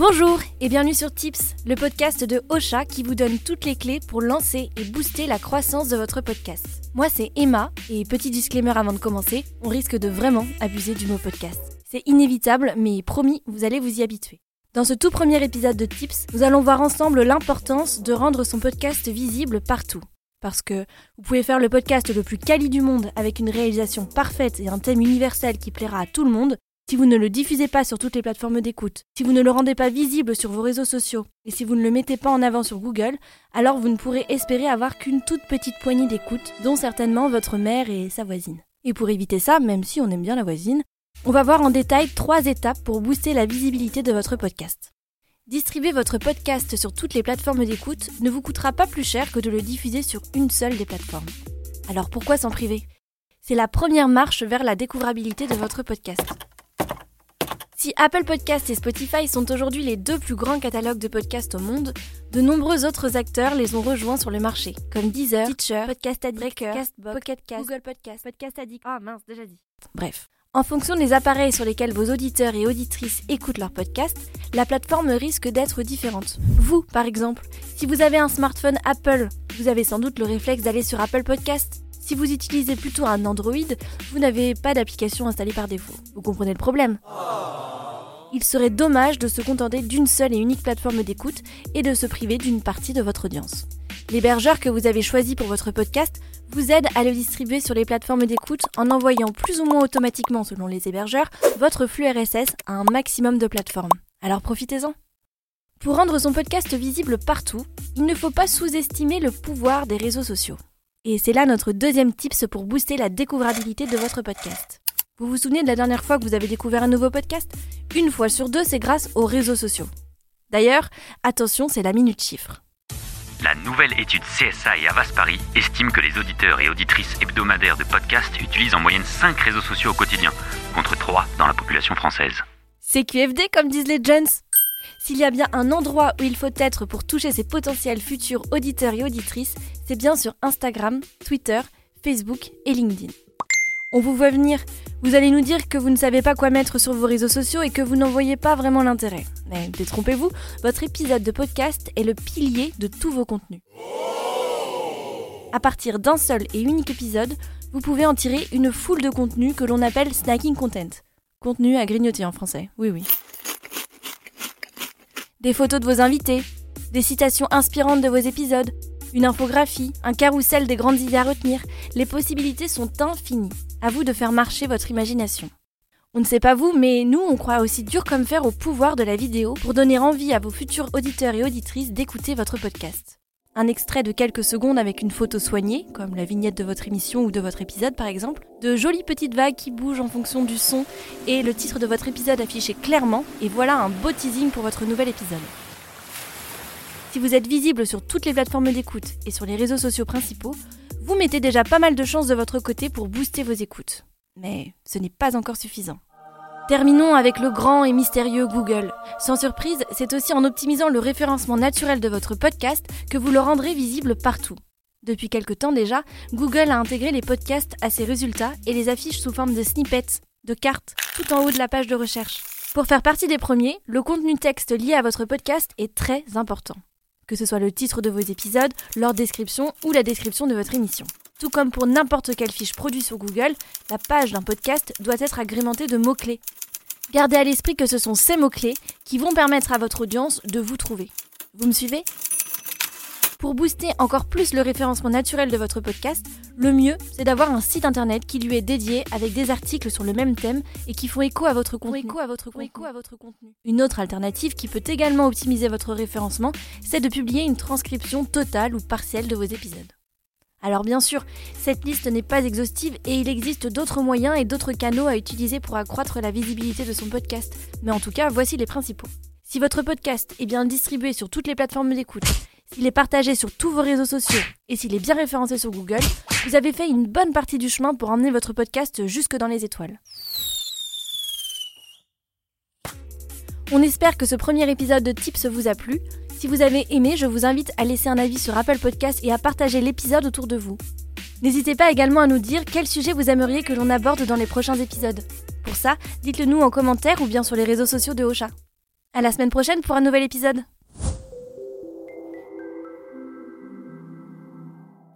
Bonjour et bienvenue sur Tips, le podcast de Ocha qui vous donne toutes les clés pour lancer et booster la croissance de votre podcast. Moi c'est Emma et petit disclaimer avant de commencer, on risque de vraiment abuser du mot podcast. C'est inévitable mais promis, vous allez vous y habituer. Dans ce tout premier épisode de Tips, nous allons voir ensemble l'importance de rendre son podcast visible partout. Parce que vous pouvez faire le podcast le plus quali du monde avec une réalisation parfaite et un thème universel qui plaira à tout le monde, si vous ne le diffusez pas sur toutes les plateformes d'écoute, si vous ne le rendez pas visible sur vos réseaux sociaux, et si vous ne le mettez pas en avant sur Google, alors vous ne pourrez espérer avoir qu'une toute petite poignée d'écoute, dont certainement votre mère et sa voisine. Et pour éviter ça, même si on aime bien la voisine, on va voir en détail trois étapes pour booster la visibilité de votre podcast. Distribuer votre podcast sur toutes les plateformes d'écoute ne vous coûtera pas plus cher que de le diffuser sur une seule des plateformes. Alors pourquoi s'en priver? C'est la première marche vers la découvrabilité de votre podcast. Si Apple Podcasts et Spotify sont aujourd'hui les deux plus grands catalogues de podcasts au monde, de nombreux autres acteurs les ont rejoints sur le marché, comme Deezer, Teacher, Podcast Addict, Castbox, Pocket Cast, Google Podcast, Podcast Addict. Ah mince, déjà dit. Bref. En fonction des appareils sur lesquels vos auditeurs et auditrices écoutent leurs podcasts, la plateforme risque d'être différente. Vous, par exemple, si vous avez un smartphone Apple, vous avez sans doute le réflexe d'aller sur Apple Podcasts. Si vous utilisez plutôt un Android, vous n'avez pas d'application installée par défaut. Vous comprenez le problème? Il serait dommage de se contenter d'une seule et unique plateforme d'écoute et de se priver d'une partie de votre audience. L'hébergeur que vous avez choisi pour votre podcast vous aide à le distribuer sur les plateformes d'écoute en envoyant plus ou moins automatiquement, selon les hébergeurs, votre flux RSS à un maximum de plateformes. Alors profitez-en. Pour rendre son podcast visible partout, il ne faut pas sous-estimer le pouvoir des réseaux sociaux. Et c'est là notre deuxième tips pour booster la découvrabilité de votre podcast. Vous vous souvenez de la dernière fois que vous avez découvert un nouveau podcast? Une fois sur deux, c'est grâce aux réseaux sociaux. D'ailleurs, attention, c'est la minute chiffre. La nouvelle étude CSA et Avas Paris estime que les auditeurs et auditrices hebdomadaires de podcasts utilisent en moyenne 5 réseaux sociaux au quotidien, contre 3 dans la population française. C'est QFD comme disent les gens S'il y a bien un endroit où il faut être pour toucher ses potentiels futurs auditeurs et auditrices, c'est bien sur Instagram, Twitter, Facebook et LinkedIn. On vous voit venir. Vous allez nous dire que vous ne savez pas quoi mettre sur vos réseaux sociaux et que vous n'en voyez pas vraiment l'intérêt. Mais détrompez-vous, votre épisode de podcast est le pilier de tous vos contenus. À partir d'un seul et unique épisode, vous pouvez en tirer une foule de contenus que l'on appelle snacking content. Contenu à grignoter en français, oui oui. Des photos de vos invités, des citations inspirantes de vos épisodes, une infographie, un carrousel des grandes idées à retenir, les possibilités sont infinies. À vous de faire marcher votre imagination. On ne sait pas vous, mais nous, on croit aussi dur comme fer au pouvoir de la vidéo pour donner envie à vos futurs auditeurs et auditrices d'écouter votre podcast. Un extrait de quelques secondes avec une photo soignée, comme la vignette de votre émission ou de votre épisode par exemple, de jolies petites vagues qui bougent en fonction du son et le titre de votre épisode affiché clairement, et voilà un beau teasing pour votre nouvel épisode. Si vous êtes visible sur toutes les plateformes d'écoute et sur les réseaux sociaux principaux, vous mettez déjà pas mal de chances de votre côté pour booster vos écoutes. Mais ce n'est pas encore suffisant. Terminons avec le grand et mystérieux Google. Sans surprise, c'est aussi en optimisant le référencement naturel de votre podcast que vous le rendrez visible partout. Depuis quelque temps déjà, Google a intégré les podcasts à ses résultats et les affiche sous forme de snippets, de cartes, tout en haut de la page de recherche. Pour faire partie des premiers, le contenu texte lié à votre podcast est très important que ce soit le titre de vos épisodes, leur description ou la description de votre émission. Tout comme pour n'importe quelle fiche produite sur Google, la page d'un podcast doit être agrémentée de mots-clés. Gardez à l'esprit que ce sont ces mots-clés qui vont permettre à votre audience de vous trouver. Vous me suivez? Pour booster encore plus le référencement naturel de votre podcast, le mieux, c'est d'avoir un site internet qui lui est dédié avec des articles sur le même thème et qui font écho à votre contenu. Écho à votre, écho à votre contenu. Une autre alternative qui peut également optimiser votre référencement, c'est de publier une transcription totale ou partielle de vos épisodes. Alors bien sûr, cette liste n'est pas exhaustive et il existe d'autres moyens et d'autres canaux à utiliser pour accroître la visibilité de son podcast. Mais en tout cas, voici les principaux. Si votre podcast est bien distribué sur toutes les plateformes d'écoute, s'il est partagé sur tous vos réseaux sociaux et s'il est bien référencé sur Google, vous avez fait une bonne partie du chemin pour emmener votre podcast jusque dans les étoiles. On espère que ce premier épisode de Tips vous a plu. Si vous avez aimé, je vous invite à laisser un avis sur Apple Podcast et à partager l'épisode autour de vous. N'hésitez pas également à nous dire quel sujet vous aimeriez que l'on aborde dans les prochains épisodes. Pour ça, dites-le nous en commentaire ou bien sur les réseaux sociaux de Ocha. À la semaine prochaine pour un nouvel épisode.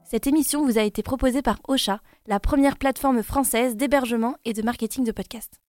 Cette émission vous a été proposée par Ocha, la première plateforme française d'hébergement et de marketing de podcasts.